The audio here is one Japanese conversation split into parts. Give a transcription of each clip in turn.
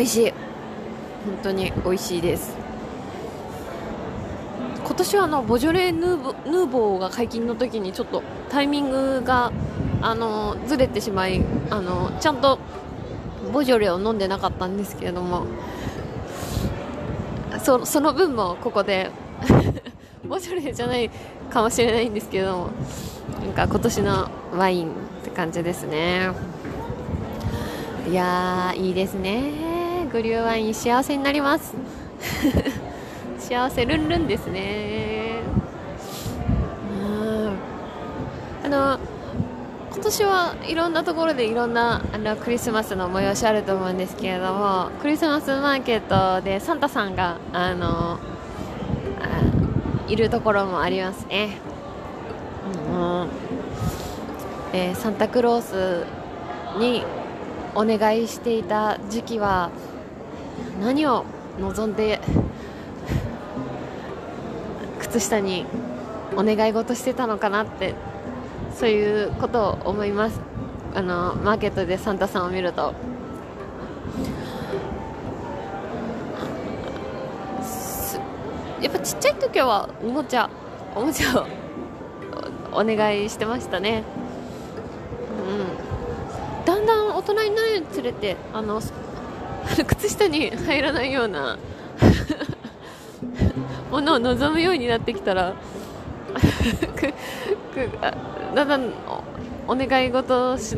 美味しい。本当に美味しいです。今年はあのボジョレ・ヌーボヌーボーが解禁の時にちょっとタイミングがあのずれてしまいあのちゃんとボジョレを飲んでなかったんですけれどもそその分もここで ボジョレじゃないかもしれないんですけどもなんか今年のワインって感じですね。いやーいいですね。グリューワイン幸せになります。幸せルンルンですね。うんあの今年はいろんなところでいろんなあのクリスマスの催しあると思うんですけれどもクリスマスマーケットでサンタさんがあのいるところもありますね、うん。えー、サンタクロースにお願いしていた時期は何を望んで靴下にお願い事してたのかなってそういうことを思います。あのマーケットでサンタさんを見ると。やっぱちっちゃい時はおもちゃおもちゃをお願いしてましたね。うん。だんだん大人になるにつれてあの 靴下に入らないような ものを望むようになってきたら だんだんお願い事をし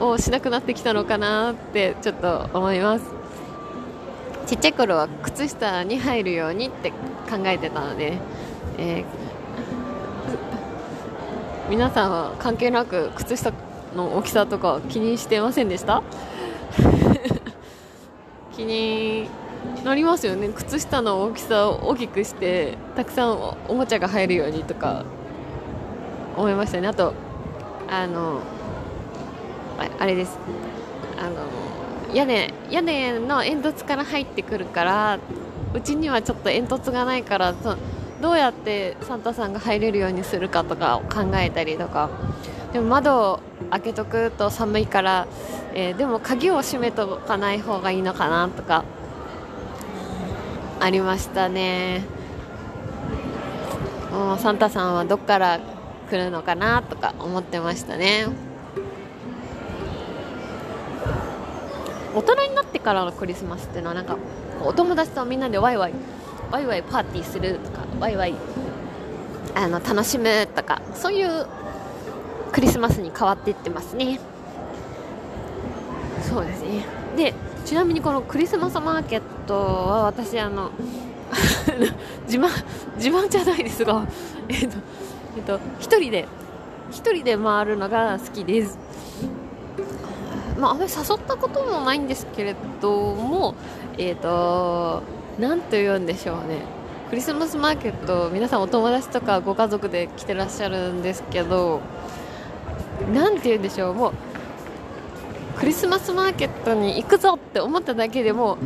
をしなくなってきたのかなってちょっと思います。ちっちゃい頃は靴下に入るようにって考えてたので、えー、皆さんは関係なく靴下の大きさとか気にしてませんでした？気になりますよね。靴下の大きさを大きくしてたくさんおもちゃが入るようにとか思いましたね。あとあのあれです。あの屋根屋根の煙突から入ってくるからうちにはちょっと煙突がないからどうやってサンタさんが入れるようにするかとかを考えたりとか。でも窓を開けとくと寒いから、えー、でも鍵を閉めとかない方がいいのかなとかありましたね。もうサンタさんはどっから来るのかなとか思ってましたね。大人になってからのクリスマスっていうのはなんかお友達とみんなでワイワイワイワイパーティーするとかワイワイあの楽しむとかそういうクリスマスに変わっていってますね。そうですね。でちなみにこのクリスマスマーケットは私あの 自慢自慢じゃないですがえっとえっと一人で一人で回るのが好きです。まあ、あまり誘ったこともないんですけれども、えっ、と、なんと言うんでしょうね。クリスマスマーケット、皆さんお友達とかご家族で来てらっしゃるんですけど、なんて言うんでしょう、もう、クリスマスマーケットに行くぞって思っただけでも、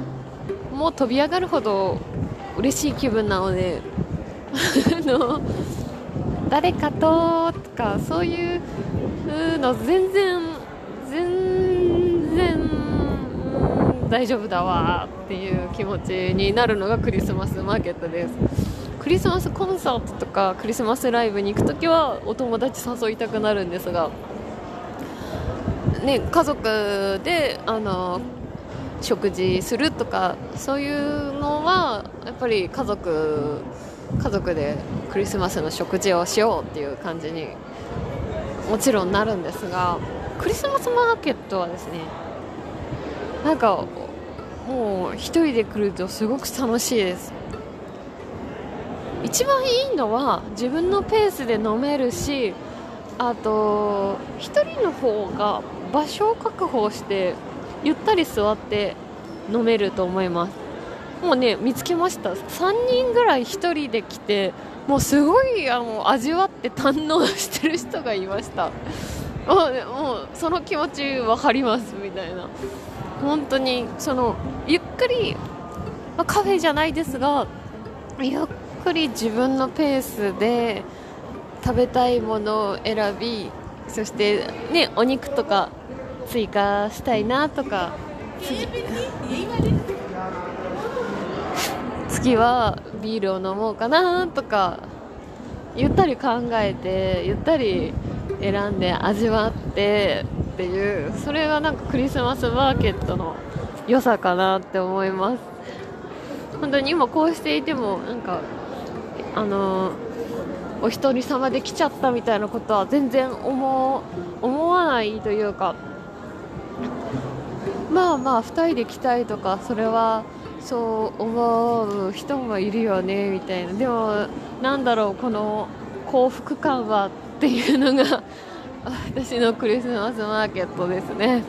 もう飛び上がるほど嬉しい気分なので、あの、誰かととか、そういうの全然、全然、大丈夫だわっていう気持ちになるのがクリスマスマーケットです。クリスマスコンサートとかクリスマスライブに行く時はお友達誘いたくなるんですが、ね、家族であの食事するとかそういうのはやっぱり家族家族でクリスマスの食事をしようっていう感じにもちろんなるんですがクリスマスマーケットはですねなんかもう1人で来るとすごく楽しいです。一番いいのは自分のペースで飲めるしあと1人の方が場所を確保してゆったり座って飲めると思います。もうね見つけました。3人ぐらい1人で来てもうすごいあの味わって堪能してる人がいました。もうその気持ち分かりますみたいな。本当にそのゆっくり、まあ、カフェじゃないですがゆっくり自分のペースで食べたいものを選びそして、ね、お肉とか追加したいなとか次 はビールを飲もうかなとかゆったり考えてゆったり選んで味わってっていうそれがなんかクリスマスマーケットの良さかなって思います。本当に今こうしていてもなんかあのお一人様で来ちゃったみたいなことは全然思思わないというかまあまあ2人で来たいとかそれはそう思う人もいるよねみたいな。でもなんだろうこの幸福感はっていうのが 私のクリスマスマーケットですね。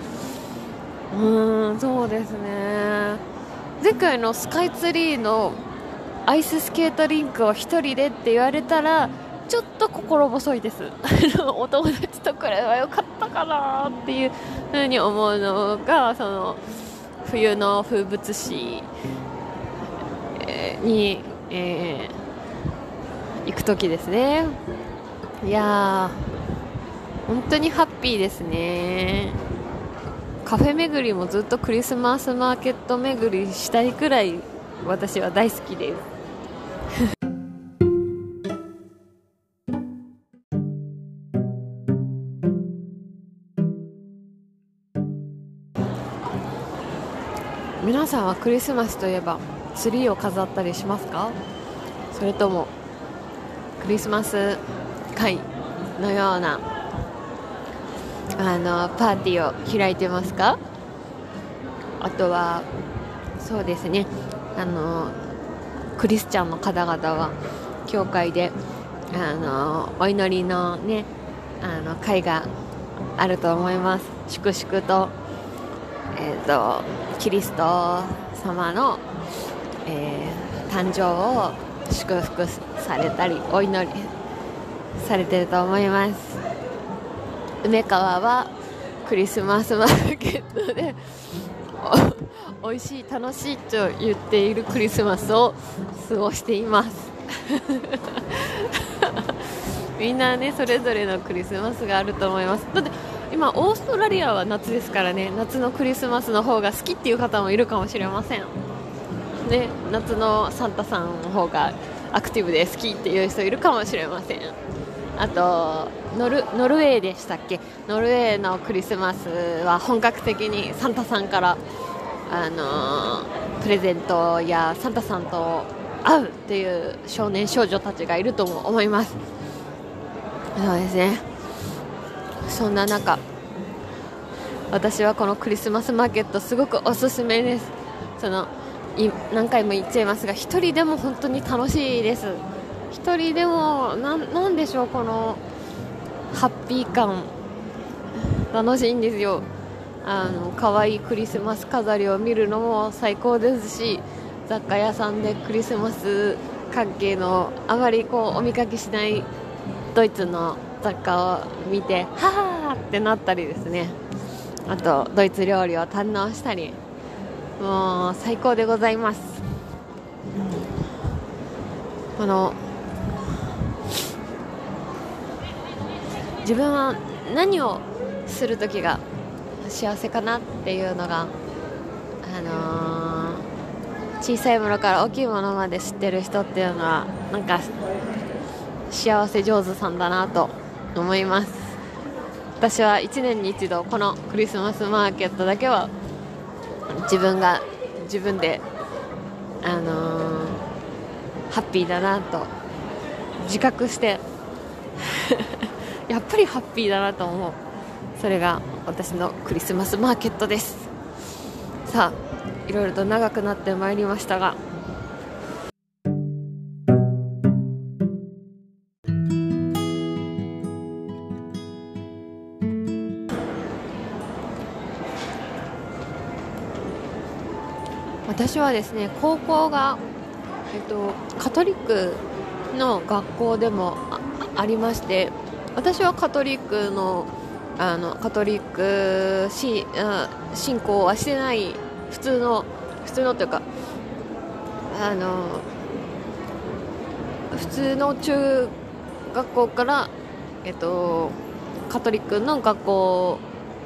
うーんそうですね。前回のスカイツリーのアイススケートリンクを1人でって言われたらちょっと心細いです。お友達とくらいは良かったかなっていうふうに思うのがその冬の風物詩に、えー、行く時ですね。いやー本当にハッピーですね。カフェ巡りもずっとクリスマスマーケット巡りしたいくらい私は大好きです。皆さんはクリスマスといえばツリーを飾ったりしますか？それともクリスマス会のようなあのパーティーを開いてますか？あとはそうですね。あのクリスチャンの方々は教会であのお祈りのねあの会があると思います。粛々と,、えーと、キリスト様の、えー、誕生を祝福されたりお祈りされてると思います。梅川はクリスマスマーケットで 美味しい楽しいと言っているクリスマスを過ごしています。みんなねそれぞれのクリスマスがあると思います。だって今オーストラリアは夏ですからね夏のクリスマスの方が好きっていう方もいるかもしれません。ね夏のサンタさんの方がアクティブで好きっていう人いるかもしれません。あとノルノルウェーでしたっけ？ノルウェーのクリスマスは本格的にサンタさんからあのプレゼントやサンタさんと会うっていう少年少女たちがいるとも思います。そうですね。そんな中私はこのクリスマスマーケットすごくおすすめです。その何回も言っちゃいますが1人でも本当に楽しいです。1人でもなんでしょうこのハッピー感。楽しいんですよ。あの可愛いクリスマス飾りを見るのも最高ですし雑貨屋さんでクリスマス関係のあまりこうお見かけしないドイツの雑貨を見てはーってなったりですね。あとドイツ料理を堪能したり。もう最高でございます。この自分は何をする時が幸せかなっていうのがあのー、小さいものから大きいものまで知ってる人っていうのはなんか幸せ上手さんだなと思います。私は1年に一度このクリスマスマーケットだけは自分が自分であのー、ハッピーだなと自覚して やっぱりハッピーだなと思う。それが私のクリスマスマーケットです。さあいろいろと長くなってまいりましたが私はですね高校が、えっと、カトリックの学校でもありまして私はカトリックのあのカトリックし信仰はしてない普通の普通のというかあの普通の中学校から、えっと、カトリックの学校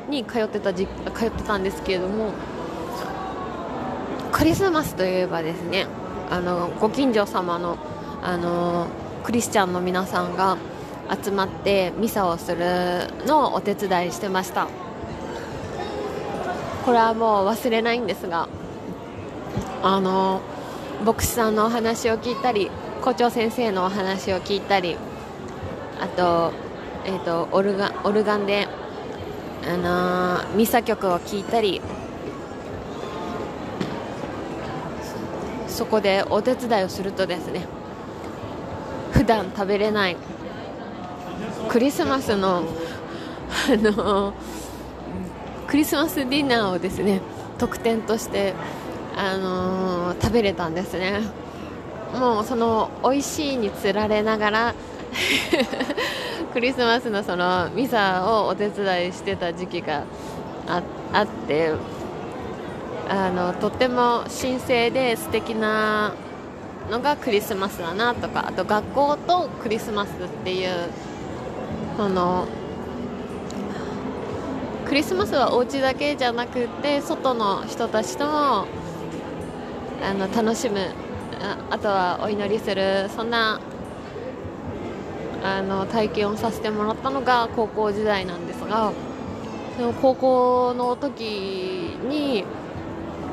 に通ってたじ通ってたんですけれどもクリスマスといえばですねあのご近所様のあのクリスチャンの皆さんが集まってミサをするのをお手伝いしてました。これはもう忘れないんですがあの牧師さんのお話を聞いたり校長先生のお話を聞いたりあと,、えーと、オルガオルガンで、あのー、ミサ曲を聴いたりそこでお手伝いをするとですね普段食べれないクリスマスのあのクリスマスディナーをですね特典としてあの、食べれたんですね。もうその美味しいにつられながら クリスマスのそのミサをお手伝いしてた時期があってあのとっても神聖で素敵なのがクリスマスだなとかあと学校とクリスマスっていうそのクリスマスはお家だけじゃなくて外の人たちともあの楽しむああとはお祈りするそんなあの体験をさせてもらったのが高校時代なんですがその高校の時に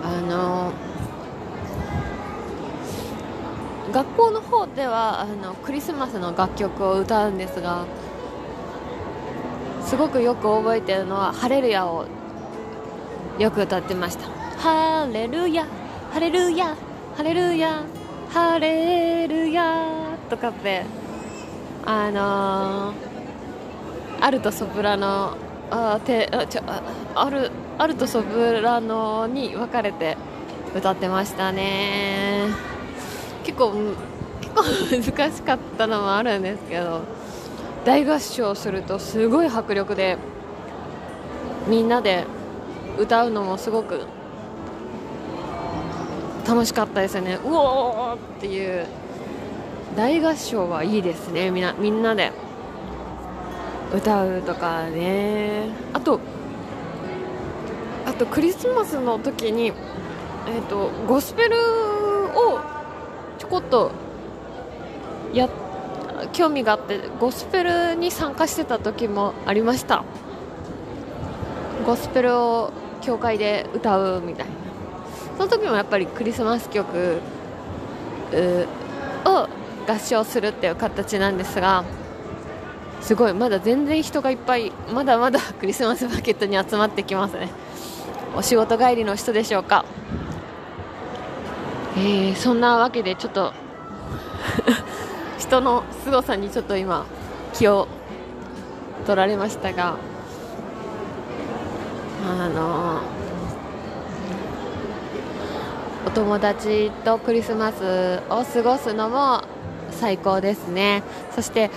あの学校の方ではあのクリスマスの楽曲を歌うんですがすごくよく覚えてるのは「ハレルヤ」をよく歌ってました「ハレルヤハレルヤハレルヤハレルヤ」とかってあのー、アルトソプラノあてあちょあるアルトソプラノに分かれて歌ってましたね。結構結構難しかったのもあるんですけど大合唱するとすごい迫力でみんなで歌うのもすごく楽しかったですよね。うおーっていう。大合唱はいいですね。みんなみんなで歌うとかね。あととクリスマスの時に、えーと、ゴスペルをちょこっとや興味があってゴスペルに参加してた時もありました。ゴスペルを教会で歌うみたいな。その時もやっぱりクリスマス曲を合唱するっていう形なんですがすごいまだ全然人がいっぱいまだまだクリスマスマーケットに集まってきますね。お仕事帰りの人でしょうか？えー、そんなわけでちょっと人の凄さにちょっと今気を取られましたがあのお友達とクリスマスを過ごすのも最高ですね。そして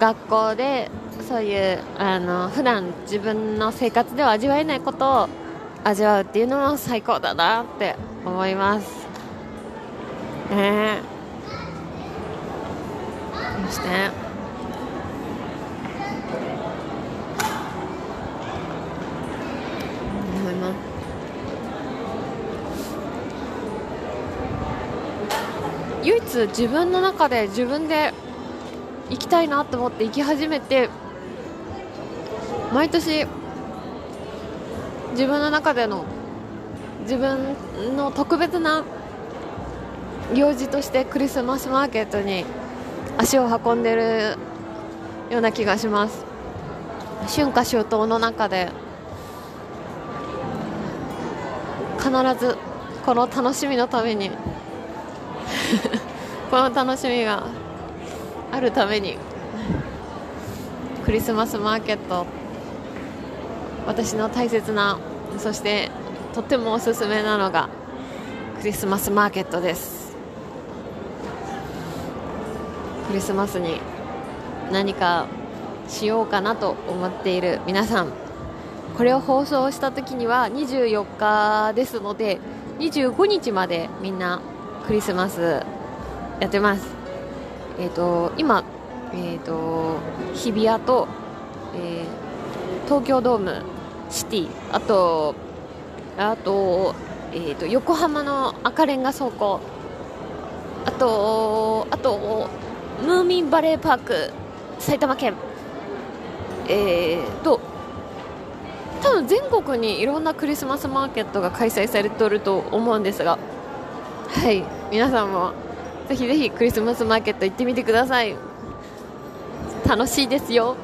学校でそういうあの普段自分の生活では味わえないことを味わうっていうのも最高だなって思います。ね。そして。唯一自分の中で自分で行きたいなと思って行き始めて毎年自分の中での自分の特別な行事としてクリスマスマーケットに足を運んでるような気がします。春夏秋冬の中で必ずこの楽しみのために この楽しみがあるためにクリスマスマーケット私の大切なそしてとってもおすすめなのがクリスマスマーケットです。クリスマスに何かしようかなと思っている皆さん。これを放送した時には24日ですので25日までみんなクリスマスやってます。えっ、ー、と今えっ、ー、と日比谷と、えー、東京ドームシティ。あとあとえー、と横浜の赤レンガ倉庫。あとあとムーミンバレーパーク。埼玉県。えー、と多分全国にいろんなクリスマスマーケットが開催されておると思うんですが。はい。皆さんもぜひぜひクリスマスマーケット行ってみてください。楽しいですよ。